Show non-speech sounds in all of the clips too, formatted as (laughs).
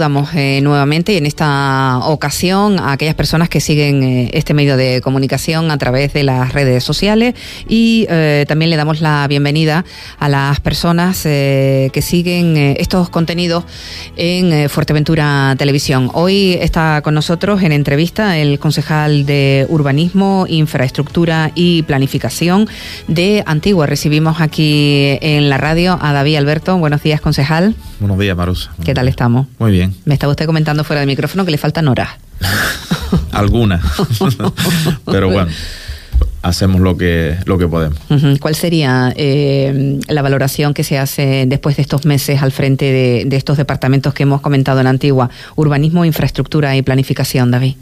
eh, saludamos eh, nuevamente y en esta ocasión a aquellas personas que siguen eh, este medio de comunicación a través de las redes sociales y también le damos la bienvenida a las personas que siguen estos contenidos en Fuerteventura Televisión. Hoy está con nosotros en entrevista el concejal de Urbanismo, Infraestructura y Planificación de Antigua. Recibimos aquí en la radio a David Alberto. Buenos días, concejal. Buenos días, Marusa. ¿Qué tal estamos? Muy bien. Me estaba usted comentando fuera del micrófono que le faltan horas. (laughs) Algunas. (laughs) Pero bueno, hacemos lo que, lo que podemos. ¿Cuál sería eh, la valoración que se hace después de estos meses al frente de, de estos departamentos que hemos comentado en Antigua? Urbanismo, infraestructura y planificación, David.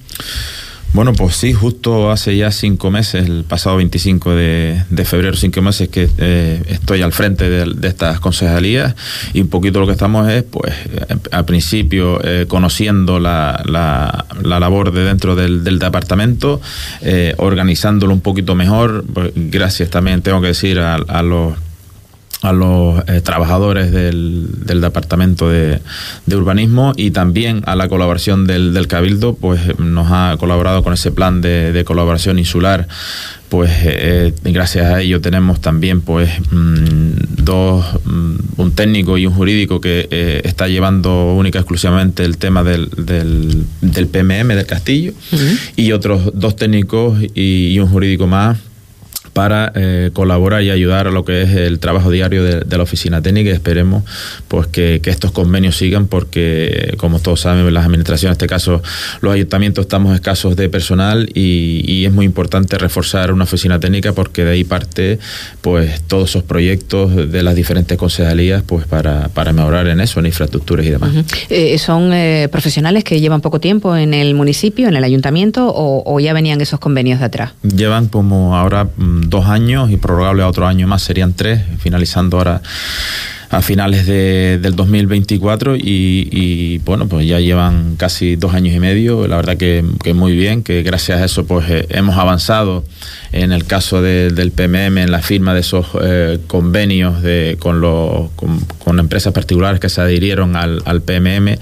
Bueno, pues sí, justo hace ya cinco meses, el pasado 25 de, febrero, cinco meses que eh, estoy al frente de, estas concejalías y un poquito lo que estamos es, pues, al principio eh, conociendo la, la, labor de dentro del, departamento, eh, organizándolo un poquito mejor, pues, gracias también, tengo que decir, a los a los eh, trabajadores del, del Departamento de, Urbanismo y también a la colaboración del, del, Cabildo, pues nos ha colaborado con ese plan de, colaboración insular. Pues eh, gracias a ello tenemos también pues mm, dos, mm, un técnico y un jurídico que eh, está llevando única y exclusivamente el tema del, del, del PMM del Castillo y otros dos técnicos y un jurídico más para eh, colaborar y ayudar a lo que es el trabajo diario de, la oficina técnica y esperemos pues que, estos convenios sigan porque como todos saben las administraciones, en este caso los ayuntamientos estamos escasos de personal y, es muy importante reforzar una oficina técnica porque de ahí parte pues todos esos proyectos de las diferentes concejalías pues para, para mejorar en eso, en infraestructuras y demás. Eh, ¿Son eh, profesionales que llevan poco tiempo en el municipio, en el ayuntamiento o, o ya venían esos convenios de atrás? Llevan como ahora mm, dos años y prorrogable a otro año más, serían tres, finalizando ahora a finales de, del 2024 y, bueno, pues ya llevan casi dos años y medio, la verdad que, que muy bien, que gracias a eso pues eh, hemos avanzado en el caso del PMM, en la firma de esos eh, convenios de, con, los, con, empresas particulares que se adhirieron al, al PMM,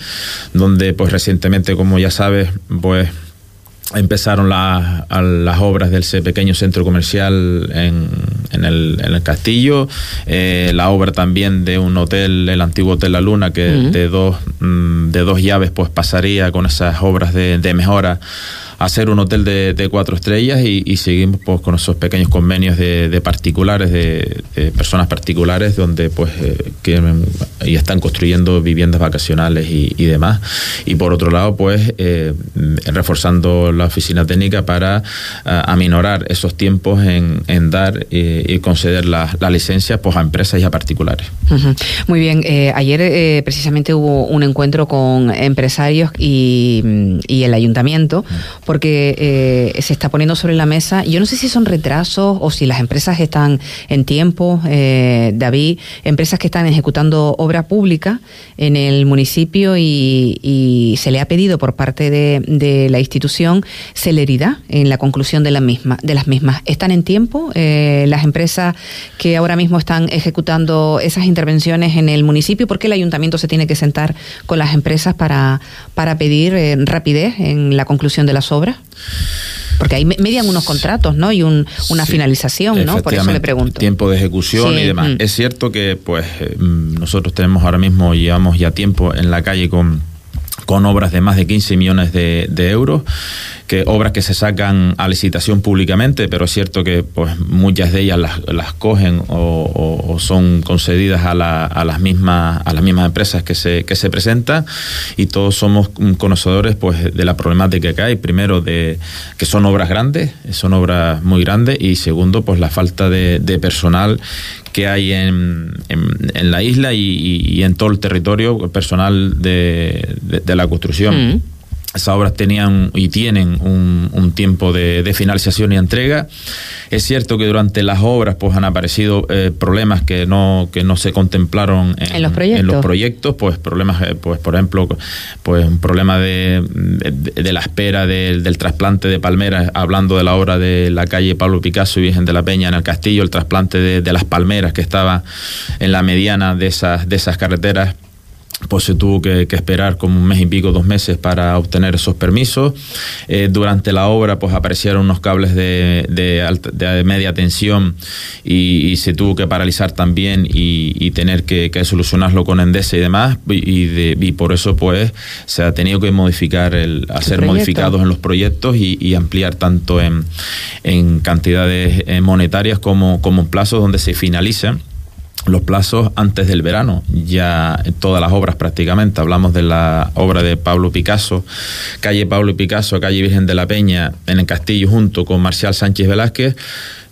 donde pues recientemente, como ya sabes, pues empezaron las obras del ese pequeño centro comercial en, en, el, en el, castillo, eh, la obra también de un hotel, el antiguo Hotel La Luna, que de, dos, mm, de dos llaves pues pasaría con esas obras de, de mejora hacer un hotel de, cuatro estrellas y, seguimos pues, con esos pequeños convenios de, particulares, de, personas particulares, donde pues eh, y están construyendo viviendas vacacionales y, demás. Y por otro lado, pues eh, reforzando la oficina técnica para eh, aminorar esos tiempos en, dar y conceder las la licencias pues, a empresas y a particulares. Muy bien, ayer precisamente hubo un encuentro con empresarios y, y el ayuntamiento porque eh, se está poniendo sobre la mesa, yo no sé si son retrasos o si las empresas están en tiempo, eh, David, empresas que están ejecutando obra pública en el municipio y, se le ha pedido por parte de, la institución celeridad en la conclusión de, la misma, de las mismas. ¿Están en tiempo eh, las empresas que ahora mismo están ejecutando esas intervenciones en el municipio? ¿Por qué el ayuntamiento se tiene que sentar con las empresas para, para pedir rapidez en la conclusión de las obras? Obra? Porque ahí median unos contratos, ¿no? Y un, una finalización, ¿no? Por eso le pregunto. Tiempo de ejecución y demás. Mm. Es cierto que, pues, eh, nosotros tenemos ahora mismo, llevamos ya tiempo en la calle con con obras de más de 15 millones de, euros, que obras que se sacan a licitación públicamente, pero es cierto que pues muchas de ellas las, las cogen o, son concedidas a, la, a, las mismas a las mismas empresas que se, que se presentan y todos somos conocedores pues de la problemática que hay, primero de que son obras grandes, son obras muy grandes y segundo pues la falta de, de personal que hay en, en, la isla y, en todo el territorio personal de, de, la construcción. Mm esas obras tenían y tienen un, un tiempo de, de, finalización y entrega. Es cierto que durante las obras pues han aparecido eh, problemas que no que no se contemplaron en, los, proyectos? en los proyectos, pues problemas, eh, pues por ejemplo, pues un problema de, de, la espera del, del trasplante de palmeras, hablando de la obra de la calle Pablo Picasso y Virgen de la Peña en el Castillo, el trasplante de, las palmeras que estaba en la mediana de esas de esas carreteras pues se tuvo que, esperar como un mes y pico, dos meses para obtener esos permisos. Eh, durante la obra pues aparecieron unos cables de, de, media tensión y, se tuvo que paralizar también y, tener que, solucionarlo con Endesa y demás. Y, por eso pues se ha tenido que modificar, el, hacer modificados en los proyectos y, ampliar tanto en, en cantidades eh, monetarias como, como en plazos donde se finalicen los plazos antes del verano, ya todas las obras prácticamente. Hablamos de la obra de Pablo Picasso, calle Pablo Picasso, calle Virgen de la Peña, en el Castillo, junto con Marcial Sánchez Velázquez,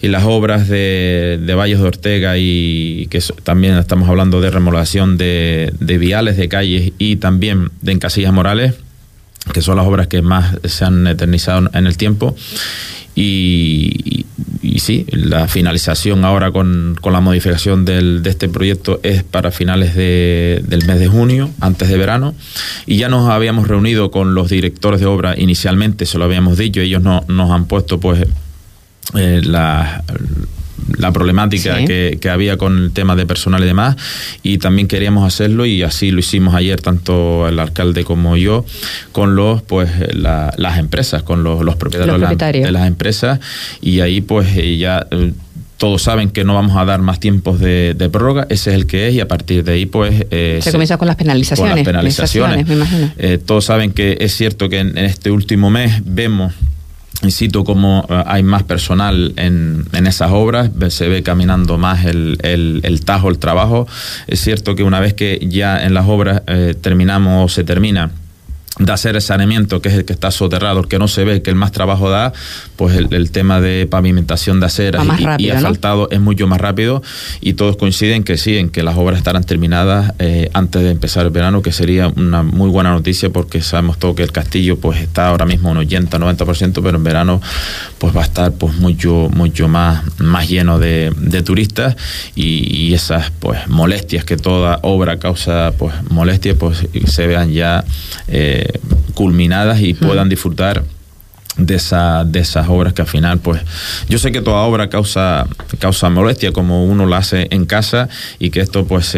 y las obras de, de Valles de Ortega, y que también estamos hablando de remodelación de, de viales, de calles y también de Encasillas Morales, que son las obras que más se han eternizado en el tiempo. Y, y, sí, la finalización ahora con, con la modificación del, de este proyecto es para finales de, del mes de junio, antes de verano. Y ya nos habíamos reunido con los directores de obra inicialmente, se lo habíamos dicho, ellos no, nos han puesto pues eh, la la problemática que, había con el tema de personal y demás, y también queríamos hacerlo y así lo hicimos ayer tanto el alcalde como yo con los pues las empresas, con los, propietarios, De, las empresas y ahí pues eh, ya eh, todos saben que no vamos a dar más tiempos de, prórroga, ese es el que es y a partir de ahí pues... Eh, se, comienza con las penalizaciones. Con las penalizaciones. me imagino. todos saben que es cierto que en, este último mes vemos Insisto cómo eh, hay más personal en, en, esas obras, se ve caminando más el, el, tajo, el trabajo. Es cierto que una vez que ya en las obras eh, terminamos o se termina de hacer el saneamiento, que es el que está soterrado, el que no se ve, que el más trabajo da, pues el, tema de pavimentación de aceras y, asfaltado es mucho más rápido. Y todos coinciden que sí, en que las obras estarán terminadas eh, antes de empezar el verano, que sería una muy buena noticia porque sabemos todo que el castillo pues está ahora mismo un 80-90%, pero en verano pues va a estar pues mucho, mucho más, más lleno de, turistas. Y, esas pues molestias que toda obra causa pues molestias pues se vean ya eh, culminadas y puedan disfrutar de, esa, de esas obras que al final, pues, yo sé que toda obra causa, causa molestia como uno la hace en casa y que esto, pues,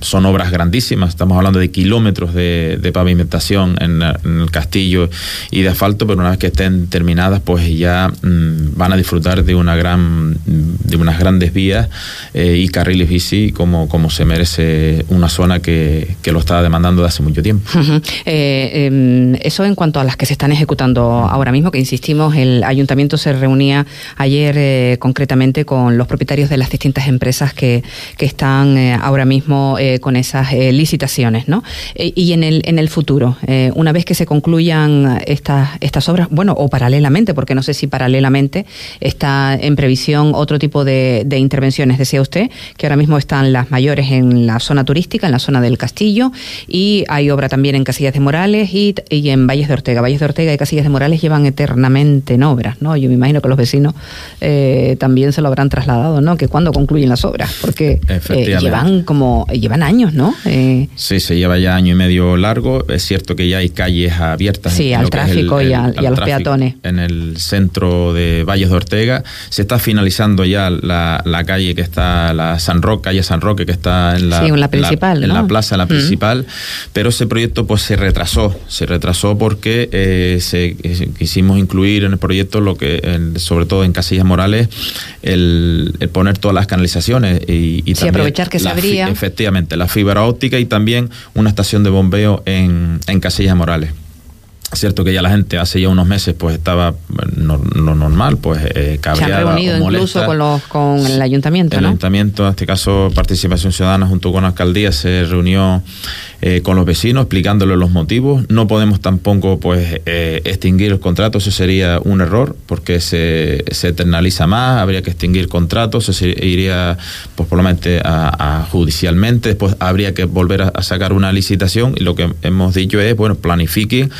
son obras grandísimas. Estamos hablando de kilómetros de, pavimentación en, el castillo y de asfalto, pero una vez que estén terminadas, pues ya mm, van a disfrutar de una gran, de unas grandes vías eh, y carriles bici como, como se merece una zona que, que lo está demandando de hace mucho tiempo. (laughs) Eh, em, eso en cuanto a las que se están ejecutando ahora mismo, que insistimos, el ayuntamiento se reunía ayer eh, concretamente con los propietarios de las distintas empresas que, que están eh, ahora mismo eh, con esas licitaciones, ¿no? y en el, en el futuro, una vez que se concluyan estas, estas obras, bueno, o paralelamente, porque no sé si paralelamente está en previsión otro tipo de, de intervenciones, decía usted, que ahora mismo están las mayores en la zona turística, en la zona del castillo, y hay obra también en Casillas de Morales y, y en Valles de Ortega. Valles de Ortega y Casillas de Morales llevan eterno en obras, ¿no? Yo me imagino que los vecinos eh, también se lo habrán trasladado, ¿no? Que cuando concluyen las obras, porque eh, llevan como llevan años, ¿no? Eh, sí, se lleva ya año y medio largo. Es cierto que ya hay calles abiertas. Sí, al tráfico y, a, los peatones. En el centro de Valles de Ortega se está finalizando ya la, calle que está la San Roque, calle San Roque que está en la, la principal, en la plaza, la principal. Pero ese proyecto pues se retrasó, se retrasó porque se quisimos incluir en el proyecto lo que, sobre todo en Casillas Morales, el, poner todas las canalizaciones y, y aprovechar que se abría. Efectivamente, la fibra óptica y también una estación de bombeo en, en Casillas Morales. Cierto que ya la gente hace ya unos meses pues estaba no, normal, pues eh, Se han reunido incluso con, los, con el ayuntamiento, El ayuntamiento, en este caso Participación Ciudadana junto con la alcaldía, se reunió eh, con los vecinos explicándoles los motivos. No podemos tampoco pues eh, extinguir el contrato, eso sería un error porque se, se eternaliza más, habría que extinguir contratos, se iría pues probablemente a, a judicialmente, después habría que volver a, a sacar una licitación y lo que hemos dicho es, bueno, planifiquen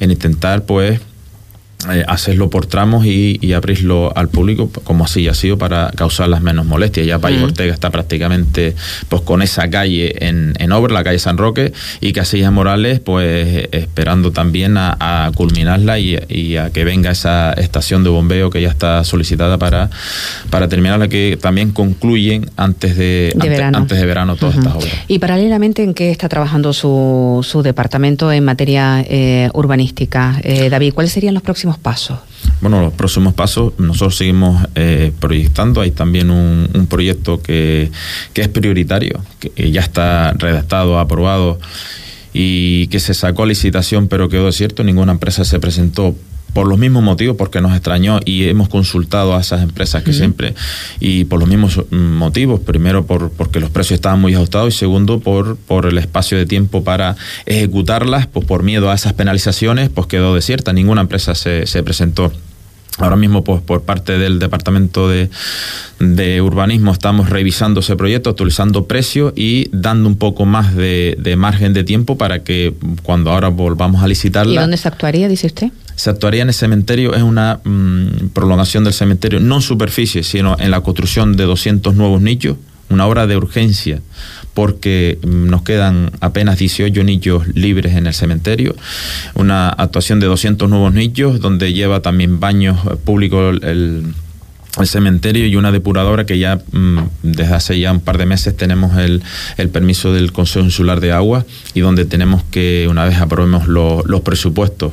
en intentar pues eh, hacerlo por tramos y, abrirlo al público como así ha sido para causar las menos molestias. Ya País Ortega está prácticamente pues con esa calle en, en, obra, la calle San Roque, y Casillas Morales pues esperando también a, culminarla y, a que venga esa estación de bombeo que ya está solicitada para, para terminarla, que también concluyen antes de, verano. antes de verano todas estas obras. Y paralelamente, ¿en qué está trabajando su, su departamento en materia eh, urbanística? Eh, David, ¿cuáles serían los próximos pasos? Bueno, los próximos pasos, nosotros seguimos eh, proyectando. Hay también un, proyecto que, que, es prioritario, que ya está redactado, aprobado y que se sacó a licitación, pero quedó cierto. Ninguna empresa se presentó por los mismos motivos, porque nos extrañó y hemos consultado a esas empresas que siempre, y por los mismos motivos, primero por, porque los precios estaban muy ajustados y segundo por, por el espacio de tiempo para ejecutarlas, pues por miedo a esas penalizaciones, pues quedó desierta, ninguna empresa se, se presentó. Ahora mismo, pues, por parte del Departamento de, Urbanismo, estamos revisando ese proyecto, actualizando precios y dando un poco más de, de, margen de tiempo para que cuando ahora volvamos a licitarla. ¿Y dónde se actuaría, dice usted? Se actuaría en el cementerio, es una mm, prolongación del cementerio, no en superficie, sino en la construcción de 200 nuevos nichos, una obra de urgencia, porque mm, nos quedan apenas 18 nichos libres en el cementerio, una actuación de 200 nuevos nichos, donde lleva también baños públicos el el cementerio y una depuradora que ya mm, desde hace ya un par de meses tenemos el, el, permiso del Consejo Insular de Agua y donde tenemos que, una vez aprobemos los presupuestos,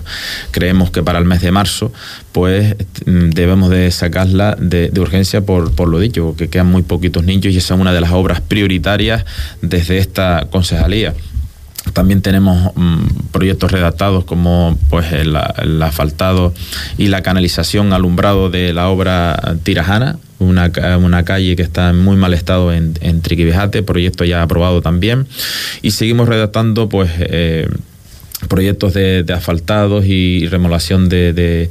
creemos que para el mes de marzo, pues mm, debemos de sacarla de, de, urgencia por, por lo dicho, que quedan muy poquitos niños y esa es una de las obras prioritarias desde esta concejalía. También tenemos mm, proyectos redactados como pues el, asfaltado y la canalización alumbrado de la obra Tirajana, una, una, calle que está en muy mal estado en, en Triquibejate, proyecto ya aprobado también. Y seguimos redactando pues eh, proyectos de, asfaltados y remolación de, de,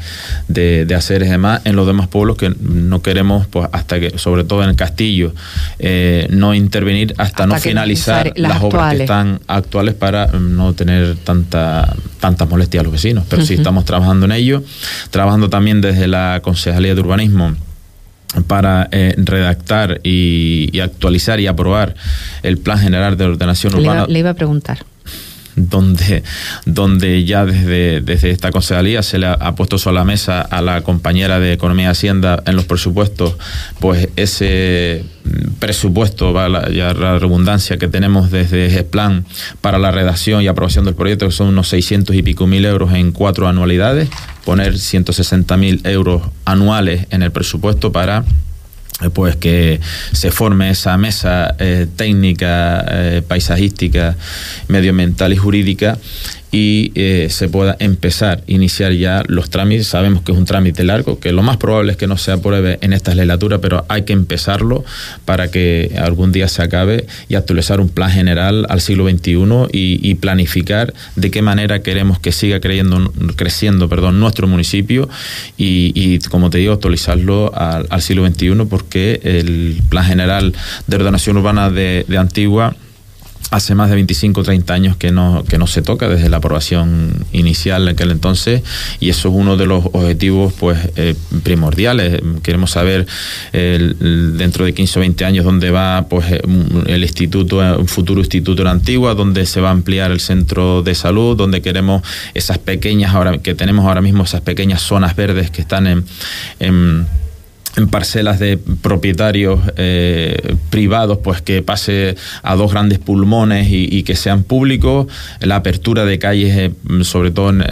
de, haceres y demás en los demás pueblos que no queremos, pues hasta que, sobre todo en el castillo, eh, no intervenir hasta, no finalizar las, obras que están actuales para no tener tanta tantas molestias a los vecinos. Pero sí estamos trabajando en ello, trabajando también desde la Concejalía de Urbanismo para eh, redactar y, actualizar y aprobar el Plan General de Ordenación Urbana. le iba a preguntar donde, donde ya desde, desde esta concejalía se le ha, puesto sobre la mesa a la compañera de Economía y Hacienda en los presupuestos, pues ese presupuesto, ya la redundancia que tenemos desde ese plan para la redacción y aprobación del proyecto, que son unos 600 y pico mil euros en cuatro anualidades, poner 160 mil euros anuales en el presupuesto para pues que se forme esa mesa eh, técnica, eh, paisajística, medioambiental y jurídica y eh, se pueda empezar, iniciar ya los trámites. Sabemos que es un trámite largo, que lo más probable es que no se apruebe en esta legislatura, pero hay que empezarlo para que algún día se acabe y actualizar un plan general al siglo XXI y, planificar de qué manera queremos que siga creyendo, creciendo perdón, nuestro municipio y, como te digo, actualizarlo al, siglo XXI porque el plan general de ordenación urbana de Antigua hace más de 25 o 30 años que no, que no se toca desde la aprobación inicial en aquel entonces y eso es uno de los objetivos pues eh, primordiales. Queremos saber dentro de 15 o 20 años dónde va pues el instituto, un futuro instituto en Antigua, dónde se va a ampliar el centro de salud, donde queremos esas pequeñas, ahora que tenemos ahora mismo esas pequeñas zonas verdes que están en en parcelas de propietarios eh, privados, pues que pase a dos grandes pulmones y, que sean públicos, la apertura de calles, eh, sobre todo en,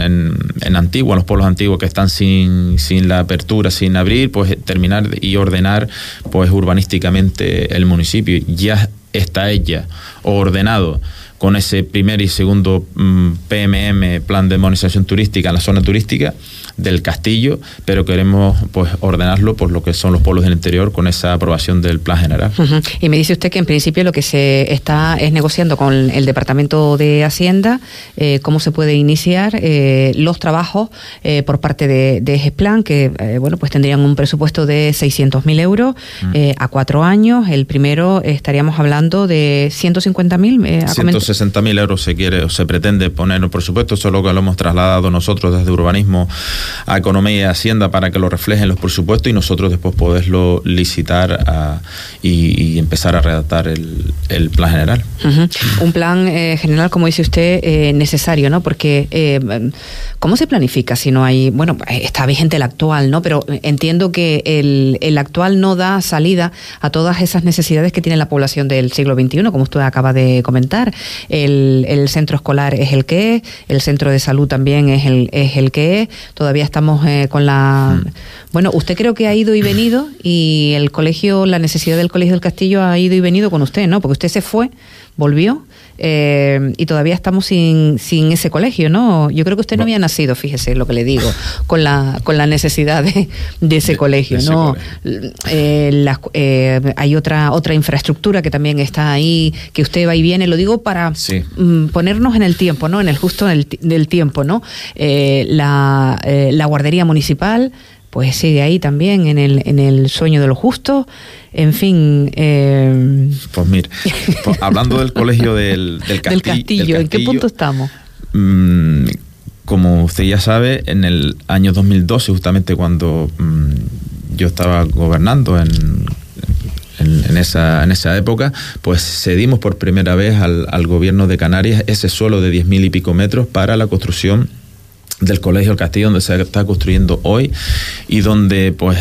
en, Antigua, en los pueblos antiguos que están sin, sin la apertura, sin abrir, pues terminar y ordenar pues urbanísticamente el municipio. Ya está ella ordenado con ese primer y segundo PMM, mm, Plan de Modernización Turística, en la zona turística del castillo, pero queremos pues ordenarlo por lo que son los pueblos del interior con esa aprobación del plan general. Y me dice usted que en principio lo que se está es negociando con el Departamento de Hacienda eh, cómo se puede iniciar eh, los trabajos eh, por parte de, de ese plan, que bueno pues tendrían un presupuesto de 600.000 euros a cuatro años. El primero estaríamos hablando de 150.000, a 60.000 euros se quiere o se pretende poner por supuesto, eso es lo que lo hemos trasladado nosotros desde urbanismo a economía y hacienda para que lo reflejen los presupuestos y nosotros después poderlo licitar y, empezar a redactar el, plan general. Un plan eh, general, como dice usted, eh, necesario, ¿no? Porque eh, ¿cómo se planifica si no hay, bueno, está vigente el actual, ¿no? Pero entiendo que el, el actual no da salida a todas esas necesidades que tiene la población del siglo XXI, como usted acaba de comentar. El, el centro escolar es el que es, el centro de salud también es el, es el que es. Todavía estamos con la... Mm. Bueno, usted creo que ha ido y venido y el colegio, la necesidad del Colegio del Castillo ha ido y venido con usted, ¿no? Porque usted se fue, volvió eh, y todavía estamos sin, sin ese colegio, ¿no? Yo creo que usted no, había nacido, fíjese lo que le digo, con la, con la necesidad de, ese colegio, ¿no? Eh, eh, hay otra, otra infraestructura que también está ahí, que usted va y viene, lo digo para mm, ponernos en el tiempo, ¿no? En el justo del, tiempo, ¿no? la, la guardería municipal, pues sigue ahí también en el, en el sueño de los justos. En fin. Eh... Pues mire, pues hablando del colegio del, del, castillo, ¿en qué punto estamos? Mm, como usted ya sabe, en el año 2012, justamente cuando mm, yo estaba gobernando en, en, esa, en esa época, pues cedimos por primera vez al, al gobierno de Canarias ese suelo de 10.000 y pico metros para la construcción del Colegio El Castillo, donde se está construyendo hoy y donde pues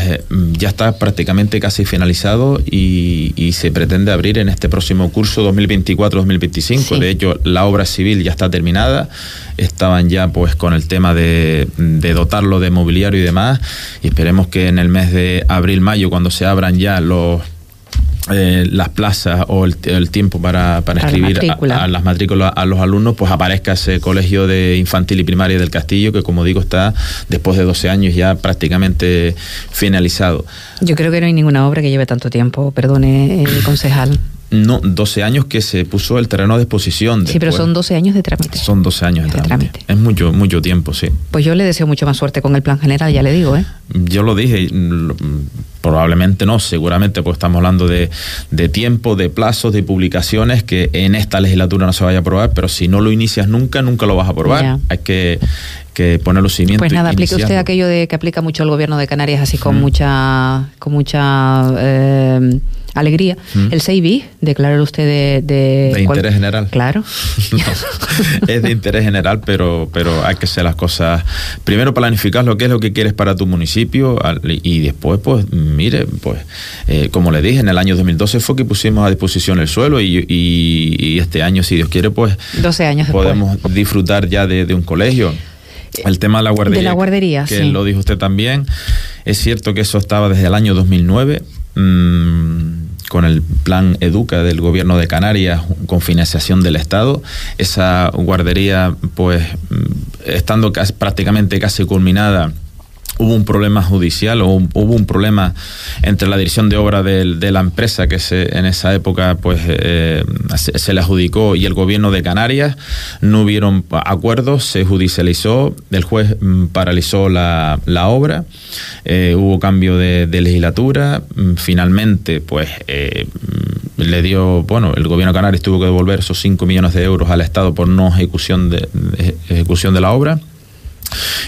ya está prácticamente casi finalizado y, se pretende abrir en este próximo curso 2024-2025. De hecho, la obra civil ya está terminada, estaban ya pues con el tema de, de dotarlo de mobiliario y demás y esperemos que en el mes de abril-mayo, cuando se abran ya los eh, las plazas o el, tiempo para, para, escribir a, las matrículas a los alumnos, pues aparezca ese colegio de infantil y primaria del Castillo, que como digo está después de 12 años ya prácticamente finalizado. Yo creo que no hay ninguna obra que lleve tanto tiempo, perdone, el concejal. No, 12 años que se puso el terreno a disposición. Sí, pero son 12 años de trámite. Son 12 años de, trámite. Es mucho, mucho tiempo, sí. Pues yo le deseo mucho más suerte con el plan general, ya le digo, ¿eh? Yo lo dije, probablemente no, seguramente, pues estamos hablando de, de tiempo, de plazos, de publicaciones que en esta legislatura no se vaya a aprobar, pero si no lo inicias nunca, nunca lo vas a aprobar. Hay que que poner los cimientos. Pues nada, aplique usted aquello de que aplica mucho el gobierno de Canarias, así con mucha, con mucha eh, alegría. El 6 declarar usted de... De, interés general. Claro. (laughs) es de interés general, pero, pero hay que hacer las cosas... Primero planificar lo que es lo que quieres para tu municipio y después, pues, mire, pues, eh, como le dije, en el año 2012 fue que pusimos a disposición el suelo y, y, este año, si Dios quiere, pues... 12 años Podemos disfrutar ya de, un colegio. El tema de la guardería. De la guardería, que, lo dijo usted también. Es cierto que eso estaba desde el año 2009. Mm, con el plan Educa del gobierno de Canarias con financiación del Estado. Esa guardería, pues, mm, estando prácticamente casi culminada, hubo un problema judicial o hubo un problema entre la dirección de obra de, la empresa que se, en esa época pues eh, se, le adjudicó y el gobierno de Canarias. No hubieron acuerdos, se judicializó, el juez mm, paralizó la, obra, eh, hubo cambio de, legislatura, mm, finalmente pues eh, le dio, bueno, el gobierno de Canarias tuvo que devolver esos 5 millones de euros al Estado por no ejecución de, ejecución de la obra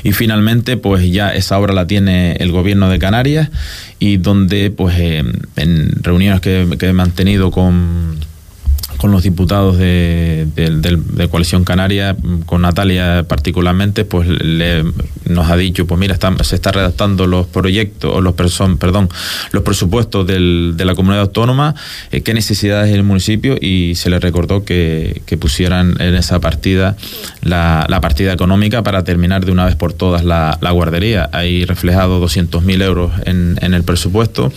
y finalmente, pues ya esa obra la tiene el gobierno de Canarias y donde, pues eh, en reuniones que he mantenido con con los diputados de, Coalición Canaria, con Natalia particularmente, pues le, nos ha dicho, pues mira, se está redactando los proyectos, o los perdón, los presupuestos del, de la comunidad autónoma, eh, qué necesidades el municipio y se le recordó que, pusieran en esa partida la, partida económica para terminar de una vez por todas la, guardería. Hay reflejado 200.000 euros en, en el presupuesto.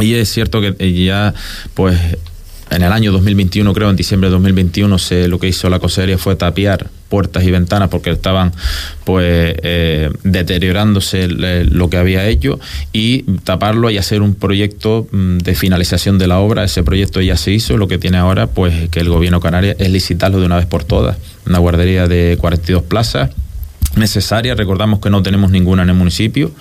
Y es cierto que ya, pues, en el año 2021, creo, en diciembre de 2021, se, lo que hizo la consejería fue tapiar puertas y ventanas porque estaban pues eh, deteriorándose lo que había hecho y taparlo y hacer un proyecto mm, de finalización de la obra. Ese proyecto ya se hizo, lo que tiene ahora pues que el gobierno canario es licitarlo de una vez por todas. Una guardería de 42 plazas necesaria. Recordamos que no tenemos ninguna en el municipio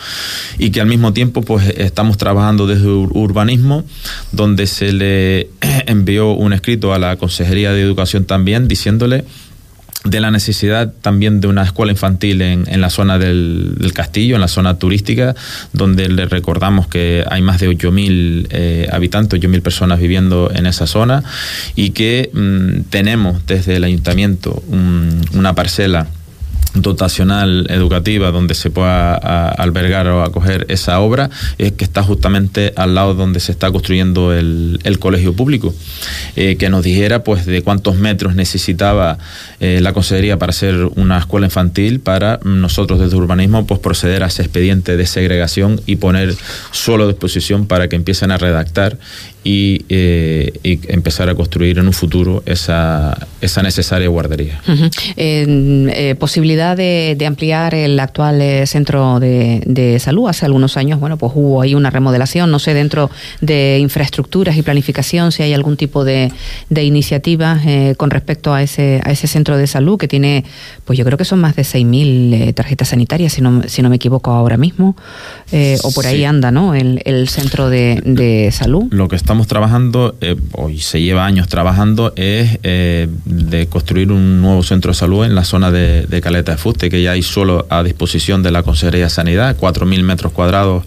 y que al mismo tiempo pues estamos trabajando desde urbanismo donde se le (clears throat) envió un escrito a la Consejería de Educación también diciéndole de la necesidad también de una escuela infantil en, en la zona del, castillo, en la zona turística, donde le recordamos que hay más de 8.000 eh, habitantes, 8.000 personas viviendo en esa zona y que mm, tenemos desde el ayuntamiento una parcela dotacional educativa donde se pueda albergar o acoger esa obra es que está justamente al lado donde se está construyendo el, colegio público eh, que nos dijera pues de cuántos metros necesitaba eh, la consejería para hacer una escuela infantil para nosotros desde urbanismo pues proceder a ese expediente de segregación y poner suelo a disposición para que empiecen a redactar y, eh, empezar a construir en un futuro esa, esa necesaria guardería. Eh, posibilidad de, ampliar el actual eh, centro de, salud. Hace algunos años, bueno, pues hubo ahí una remodelación, no sé, dentro de infraestructuras y planificación, si hay algún tipo de, de iniciativa con respecto a ese, a ese centro de salud que tiene, pues yo creo que son más de 6.000 tarjetas sanitarias, si no, si no me equivoco ahora mismo, o por ahí anda, ¿no? El, el centro de, de salud. Lo que estamos trabajando, eh, hoy se lleva años trabajando, es eh, de construir un nuevo centro de salud en la zona de, Caleta de Fuste, que ya hay solo a disposición de la Consejería de Sanidad, 4.000 metros cuadrados,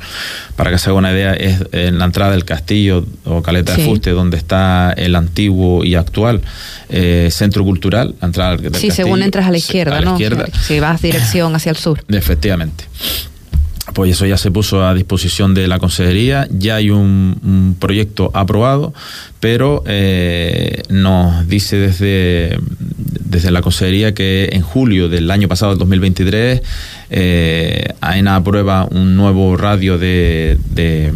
para que se haga una idea, es en la entrada del castillo o Caleta de Fuste, donde está el antiguo y actual eh, centro cultural. La entrada del sí, según entras a la izquierda, ¿no? Si vas dirección hacia el sur. Efectivamente pues eso ya se puso a disposición de la consejería, ya hay un, proyecto aprobado, pero eh, nos dice desde, desde la consejería que en julio del año pasado, el 2023, eh, AENA aprueba un nuevo radio de de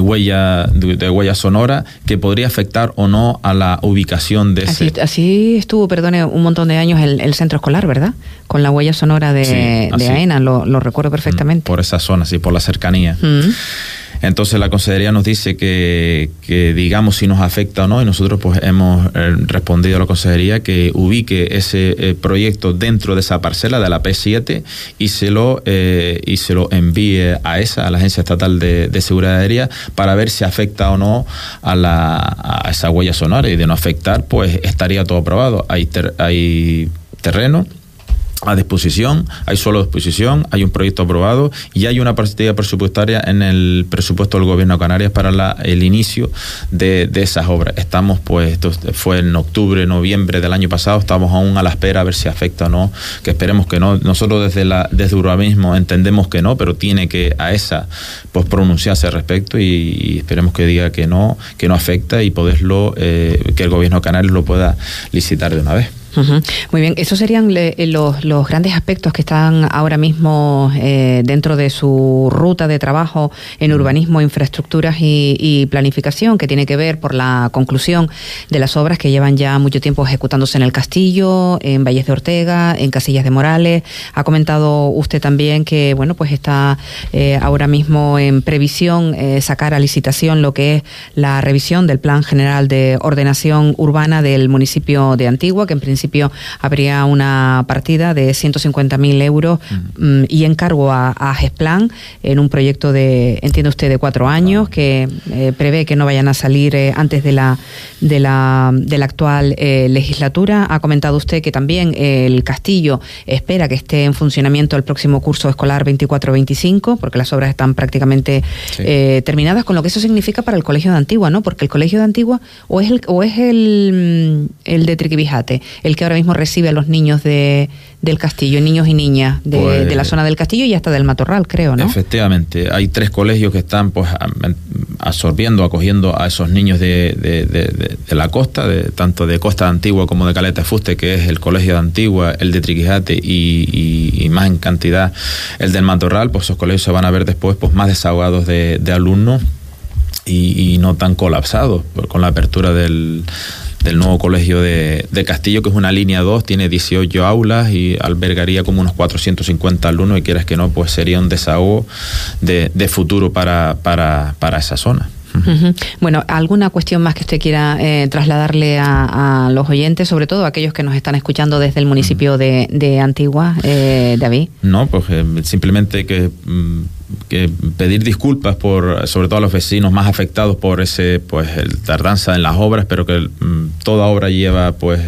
huella de, huella sonora que podría afectar o no a la ubicación de así, ese. Así estuvo, perdone, un montón de años el, centro escolar, ¿verdad? Con la huella sonora de, AENA, lo, recuerdo perfectamente. Por esa zona, sí, por la cercanía. Mm. Entonces la Consejería nos dice que, digamos si nos afecta o no y nosotros pues hemos eh, respondido a la Consejería que ubique ese eh, proyecto dentro de esa parcela de la P7 y se lo, eh, y se lo envíe a esa, a la Agencia Estatal de, Seguridad Aérea para ver si afecta o no a, la, a esa huella sonora y de no afectar pues estaría todo aprobado. Hay, hay terreno a disposición, hay solo disposición, hay un proyecto aprobado y hay una partida presupuestaria en el presupuesto del gobierno de Canarias para la, el inicio de, esas obras. Estamos, pues, esto fue en octubre, noviembre del año pasado, estamos aún a la espera a ver si afecta o no, que esperemos que no. Nosotros desde la desde urbanismo entendemos que no, pero tiene que a esa pues pronunciarse al respecto y, esperemos que diga que no, que no afecta y poderlo, eh, que el gobierno de Canarias lo pueda licitar de una vez. Muy bien, esos serían eh, los, los, grandes aspectos que están ahora mismo eh, dentro de su ruta de trabajo en urbanismo, infraestructuras y, planificación, que tiene que ver por la conclusión de las obras que llevan ya mucho tiempo ejecutándose en el Castillo, en Valles de Ortega, en Casillas de Morales. Ha comentado usted también que, bueno, pues está eh, ahora mismo en previsión sacar a licitación lo que es la revisión del Plan General de Ordenación Urbana del municipio de Antigua, que en principio habría una partida de 150.000 euros mm, y encargo a, a GESPLAN en un proyecto de, entiende usted, de cuatro años que eh, prevé que no vayan a salir eh, antes de la, de la, de la actual eh, legislatura. Ha comentado usted que también el Castillo espera que esté en funcionamiento el próximo curso escolar 24-25, porque las obras están prácticamente terminadas, con lo que eso significa para el Colegio de Antigua, ¿no? Porque el Colegio de Antigua o es el, o es el, el de Triquibijate, el que ahora mismo recibe a los niños de, del castillo, niños y niñas de, de, la pues, zona del castillo y hasta del matorral, creo, ¿no? Efectivamente, hay tres colegios que están pues absorbiendo, acogiendo a esos niños de, de la costa, de, tanto de Costa Antigua como de Caleta Fuste, que es el colegio de Antigua, el de Triquijate y, y, más en cantidad el del matorral, pues esos colegios se van a ver después pues más desahogados de, alumnos y, y, no tan colapsados con la apertura del, del nuevo colegio de, Castillo, que es una línea 2, tiene 18 aulas y albergaría como unos 450 alumnos y quieras que no, pues sería un desahogo de, futuro para, para, para esa zona. Bueno, ¿alguna cuestión más que usted quiera eh, trasladarle a, los oyentes, sobre todo a aquellos que nos están escuchando desde el municipio de, Antigua, eh, David? No, pues eh, simplemente que, mm, que, pedir disculpas por, sobre todo a los vecinos más afectados por ese, pues, el tardanza en las obras, pero que mm, toda obra lleva, pues,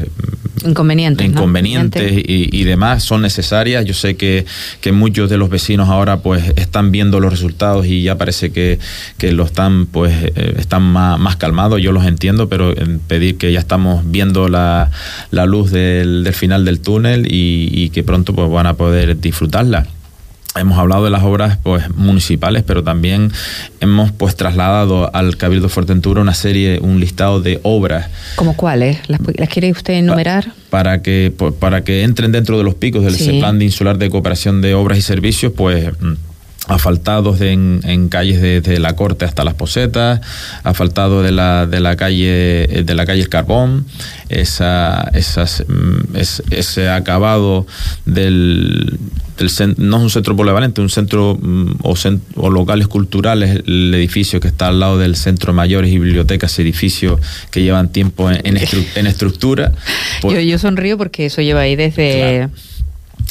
inconvenientes, inconvenientes y, demás son necesarias. Yo sé que, que, muchos de los vecinos ahora pues están viendo los resultados y ya parece que, que lo están pues eh, están más, más, calmados. Yo los entiendo, pero pedir que ya estamos viendo la, la luz del, del, final del túnel y, y que pronto pues van a poder disfrutarla hemos hablado de las obras pues municipales, pero también hemos pues trasladado al Cabildo Fuerteventura una serie, un listado de obras. ¿Como cuáles? ¿Las, quiere usted enumerar? para que para que entren dentro de los picos del plan de insular de cooperación de obras y servicios, pues mm, asfaltados en, en, calles desde la Corte hasta las Posetas, asfaltado de la, de la calle de la calle El Carbón, esa, esas, mm, ese acabado del, no es un centro polivalente, un centro mm, o, locales culturales, el edificio que está al lado del centro mayores y bibliotecas, edificios que llevan tiempo en, en, estructura. yo, yo sonrío porque eso lleva ahí desde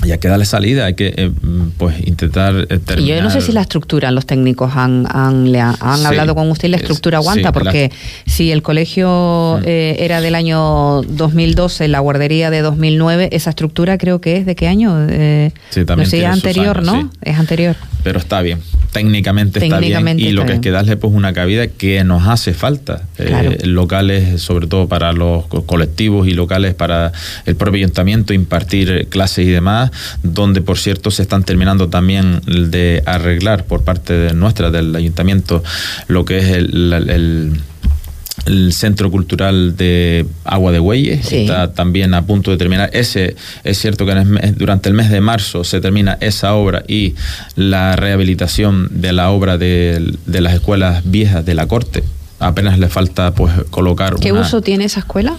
y hay que darle salida, hay que eh, pues intentar terminar. Y yo no sé si la estructura, los técnicos han, han, le han, hablado con usted y la estructura aguanta, porque si el colegio mm. eh, era del año 2012, la guardería de 2009, esa estructura creo que es de qué año? Eh, sí, también no sé, anterior, ¿no? Es anterior. Pero está bien técnicamente, está bien. Y lo que es que darle pues una cabida que nos hace falta eh, locales sobre todo para los colectivos y locales para el propio ayuntamiento impartir clases y demás donde por cierto se están terminando también de arreglar por parte de nuestra del ayuntamiento lo que es el el Centro Cultural de Agua de Güeyes está también a punto de terminar. Ese es cierto que durante el mes de marzo se termina esa obra y la rehabilitación de la obra de, de las escuelas viejas de la corte. Apenas le falta pues colocar. ¿Qué uso tiene esa escuela?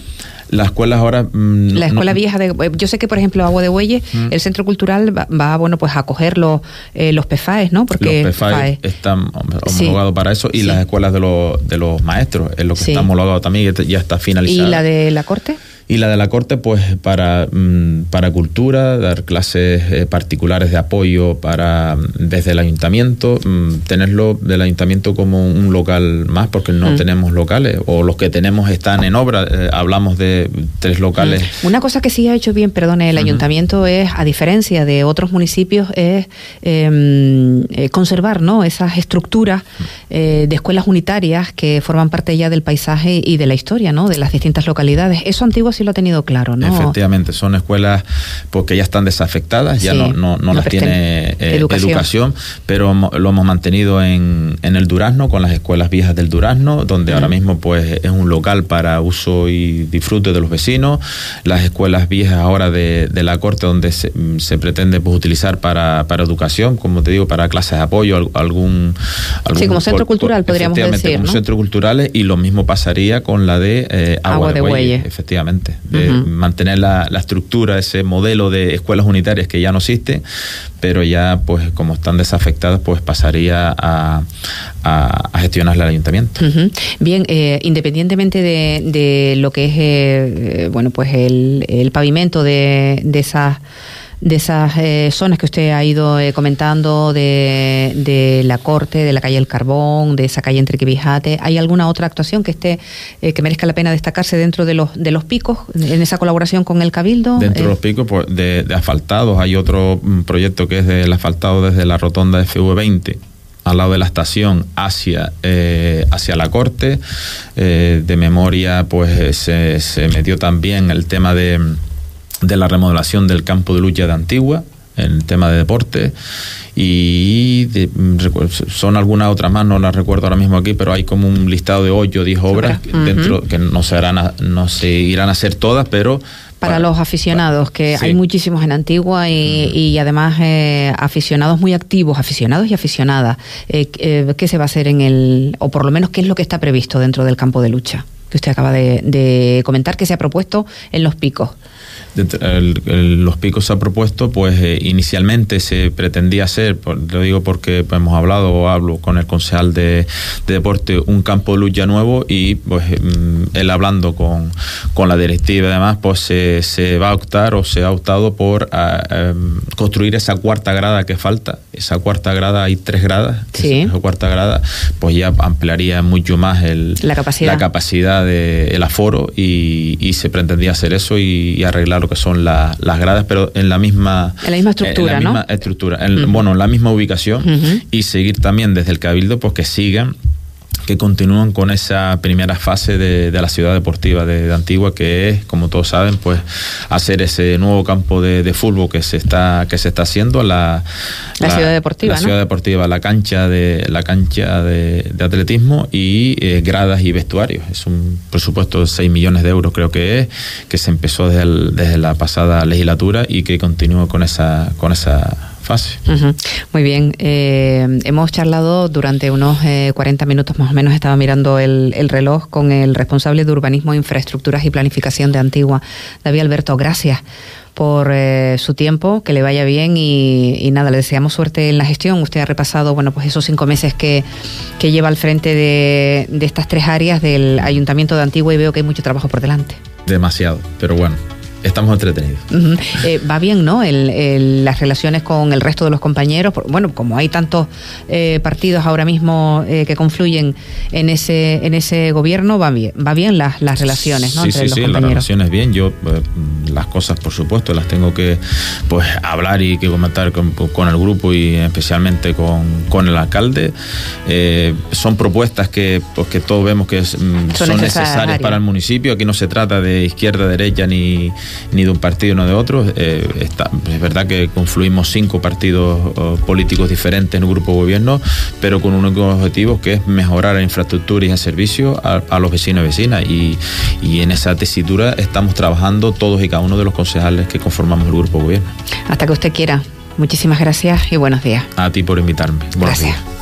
Las escuelas ahora... Mm, la escuela vieja de... Yo sé que, por ejemplo, Agua de Bueyes, mm. el Centro Cultural va, bueno, pues a coger los, eh, los PFAES, ¿no? Porque los PFAES, están homologados para eso y las escuelas de los, de los maestros es lo que está homologado también ya está finalizado. ¿Y la de la Corte? Y la de la Corte pues para, mm, para cultura, dar clases eh, particulares de apoyo para desde el ayuntamiento, mm, tenerlo del ayuntamiento como un local más porque no mm. tenemos locales o los que tenemos están en obra, eh, hablamos de tres locales. Una cosa que sí ha hecho bien, perdone, el ayuntamiento es, a diferencia de otros municipios, es em, eh, conservar ¿no? esas estructuras de escuelas unitarias que forman parte ya del paisaje y de la historia ¿no? de las distintas localidades. Eso antiguo sí lo ha tenido claro, ¿no? Efectivamente, son escuelas porque ya están desafectadas, ya no, no, no, las tiene eh, educación. pero lo hemos mantenido en, en, el Durazno, con las escuelas viejas del Durazno, donde ahora mismo pues es un local para uso y disfrute de los vecinos, las escuelas viejas ahora de, de la corte donde se, se pretende pues, utilizar para, para, educación, como te digo, para clases de apoyo, algún... algún sí, como centro cultural podríamos decir, como centro culturales y lo mismo pasaría con la de eh, Agua, de, Bueyes, efectivamente de mantener la, estructura, ese modelo de escuelas unitarias que ya no existe, pero ya, pues, como están desafectadas, pues pasaría a, a, gestionar el ayuntamiento. Bien, eh, independientemente de, lo que es, eh, bueno, pues el, el pavimento de, de esas de esas eh, zonas que usted ha ido eh, comentando, de, de, la Corte, de la calle El Carbón, de esa calle entre Quibijate, ¿hay alguna otra actuación que esté eh, que merezca la pena destacarse dentro de los de los picos, en esa colaboración con el Cabildo? Dentro de los picos pues, de, asfaltados, hay otro mm, proyecto que es del asfaltado desde la rotonda de FV20 al lado de la estación hacia, hacia la corte. de memoria, pues se, se metió también el tema de de la remodelación del campo de lucha de Antigua, en el tema de deporte y son algunas otras más, no las recuerdo ahora mismo aquí, pero hay como un listado de 8 o 10 obras dentro que no se, harán no se irán a hacer todas, pero para, los aficionados, que hay muchísimos en Antigua y, además eh, aficionados muy activos, aficionados y aficionadas. Eh, eh, ¿Qué se va a hacer en el, o por lo menos qué es lo que está previsto dentro del campo de lucha? Que usted acaba de comentar que se ha propuesto en los picos. Los picos se ha propuesto, pues eh, inicialmente se pretendía hacer, lo digo porque pues, hemos hablado o hablo con el concejal de, deporte, un campo de luz ya nuevo y pues mm, él hablando con, la directiva y demás, pues se, va a optar o se ha optado por ah, em, construir esa cuarta grada que falta. Esa cuarta grada, hay tres gradas, esa cuarta grada, pues ya ampliaría mucho más el, la capacidad, la capacidad del aforo y, se pretendía hacer eso y arreglar lo que son las gradas, pero en la misma, en la misma estructura, en la misma estructura, bueno, en la misma ubicación y seguir también desde el cabildo, pues que sigan que continúan con esa primera fase de, la ciudad deportiva de, Antigua, que es, como todos saben, pues hacer ese nuevo campo de, fútbol que se está que se está haciendo la, la, ciudad deportiva, la ciudad deportiva, la cancha de la cancha de, atletismo y eh, gradas y vestuarios. Es un presupuesto de 6 millones de euros, creo que es, que se empezó desde, desde la pasada legislatura y que continúa con esa con esa muy bien. Eh, hemos charlado durante unos 40 eh, minutos más o menos, estaba mirando el, reloj con el responsable de Urbanismo, Infraestructuras y Planificación de Antigua, David Alberto. Gracias por eh, su tiempo, que le vaya bien y, nada, le deseamos suerte en la gestión. Usted ha repasado, bueno, pues esos cinco meses que, que lleva al frente de, de estas tres áreas del Ayuntamiento de Antigua y veo que hay mucho trabajo por delante. Demasiado, pero bueno, estamos entretenidos. Eh, va bien, ¿no? las relaciones con el resto de los compañeros. Bueno, como hay tantos eh, partidos ahora mismo eh, que confluyen en ese en ese gobierno, va bien, va bien las, las relaciones, ¿no? Sí, sí, sí, las relaciones bien. Yo las cosas, por supuesto, las tengo que pues hablar y que comentar con, el grupo y especialmente con, el alcalde. son propuestas que pues que todos vemos que mm, son necesarias para el municipio. Aquí no se trata de izquierda, derecha ni ni de un partido ni de otro. Eh, es verdad que confluimos cinco partidos políticos diferentes en un grupo de gobierno, pero con un único objetivo que es mejorar la infraestructura y el servicio a, los vecinos y vecinas. Y, y, en esa tesitura estamos trabajando todos y cada uno de los concejales que conformamos el grupo de gobierno. Hasta que usted quiera. Muchísimas gracias y buenos días. A ti por invitarme. Buenos gracias.